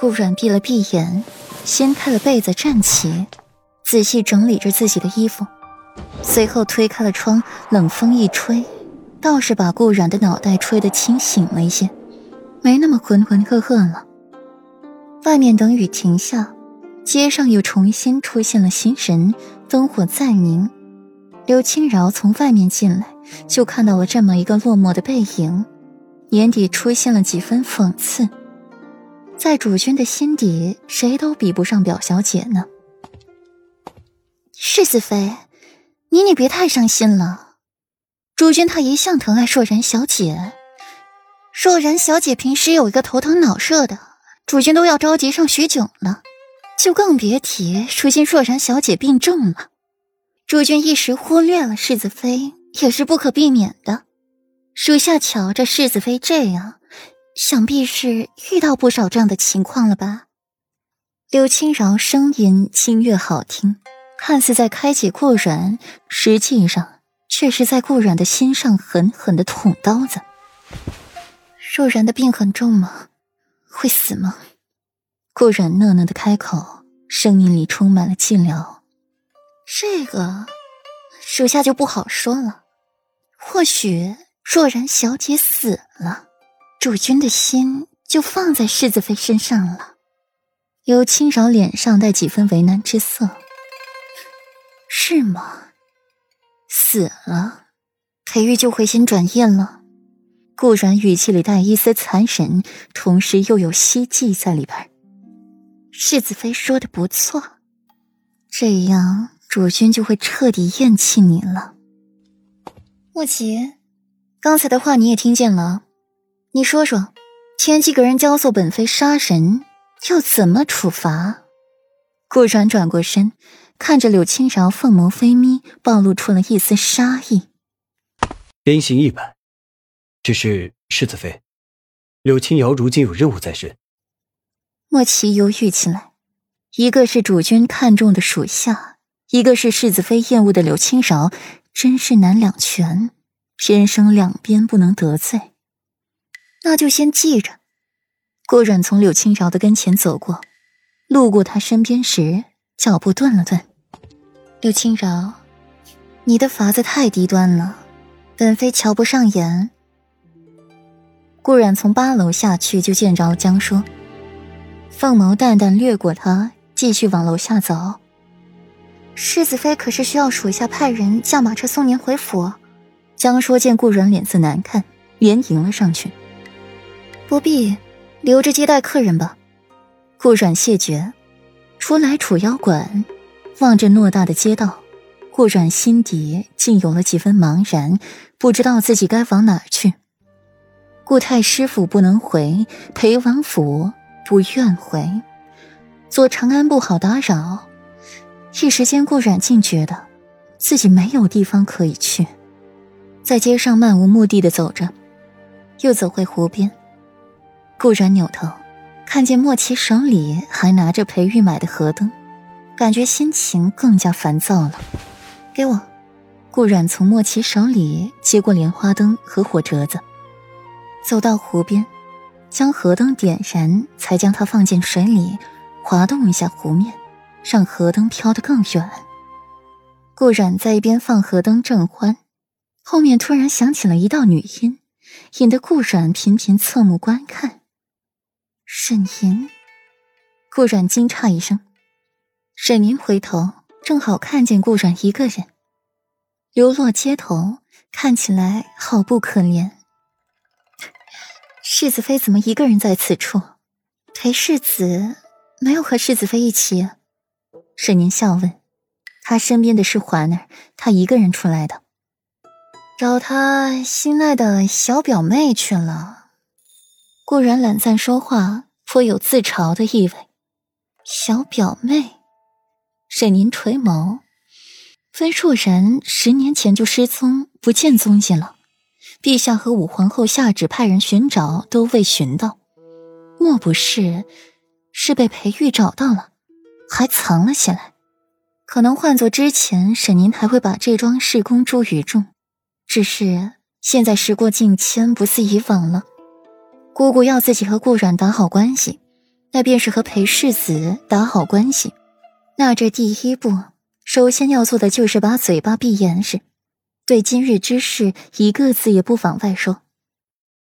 顾阮闭了闭眼，掀开了被子，站起，仔细整理着自己的衣服，随后推开了窗，冷风一吹，倒是把顾阮的脑袋吹得清醒了一些，没那么浑浑噩噩了。外面等雨停下，街上又重新出现了新人，灯火再明。刘青饶从外面进来，就看到了这么一个落寞的背影，眼底出现了几分讽刺。在主君的心底，谁都比不上表小姐呢。世子妃，你你别太伤心了。主君他一向疼爱硕然小姐，硕然小姐平时有一个头疼脑热的，主君都要着急上许久了，就更别提如今硕然小姐病重了。主君一时忽略了世子妃，也是不可避免的。属下瞧着世子妃这样。想必是遇到不少这样的情况了吧？柳青饶声音清越好听，看似在开解顾软，实际上却是在顾软的心上狠狠的捅刀子。若然的病很重吗？会死吗？顾软讷讷的开口，声音里充满了寂寥。这个，属下就不好说了。或许若然小姐死了。主君的心就放在世子妃身上了。尤青饶脸上带几分为难之色。是吗？死了，裴玉就回心转意了。顾然语气里带一丝残忍，同时又有希冀在里边。世子妃说的不错，这样主君就会彻底厌弃你了。莫奇，刚才的话你也听见了。你说说，前几个人教唆本妃杀人，要怎么处罚？顾然转过身，看着柳青饶，凤眸飞眯，暴露出了一丝杀意。鞭刑一百。只是世子妃，柳青瑶如今有任务在身。莫奇犹豫起来，一个是主君看中的属下，一个是世子妃厌恶的柳青饶，真是难两全，偏生两边不能得罪。那就先记着。顾阮从柳青饶的跟前走过，路过他身边时，脚步顿了顿。柳青饶，你的法子太低端了，本妃瞧不上眼。顾阮从八楼下去，就见着了江说。凤眸淡淡掠过他，继续往楼下走。世子妃可是需要属下派人驾马车送您回府？江说见顾阮脸色难看，连迎了上去。不必，留着接待客人吧。顾阮谢绝，出来楚妖馆，望着偌大的街道，顾阮心底竟有了几分茫然，不知道自己该往哪儿去。顾太师府不能回，裴王府不愿回，左长安不好打扰。一时间，顾阮竟觉得自己没有地方可以去，在街上漫无目的的走着，又走回湖边。顾然扭头，看见莫奇手里还拿着裴玉买的河灯，感觉心情更加烦躁了。给我。顾然从莫奇手里接过莲花灯和火折子，走到湖边，将河灯点燃，才将它放进水里，滑动一下湖面，让河灯飘得更远。顾然在一边放河灯正欢，后面突然响起了一道女音，引得顾然频频侧目观看。沈吟，顾阮惊诧一声。沈宁回头，正好看见顾阮一个人流落街头，看起来好不可怜。世子妃怎么一个人在此处？裴世子没有和世子妃一起？沈宁笑问。他身边的是环儿，他一个人出来的，找他心爱的小表妹去了。顾然懒散说话，颇有自嘲的意味。小表妹，沈凝垂眸。温若然十年前就失踪，不见踪迹了。陛下和武皇后下旨派人寻找，都未寻到。莫不是是被裴玉找到了，还藏了起来？可能换做之前，沈凝还会把这桩事公诸于众。只是现在时过境迁，不似以往了。姑姑要自己和顾阮打好关系，那便是和裴世子打好关系。那这第一步，首先要做的就是把嘴巴闭严实，对今日之事一个字也不往外说。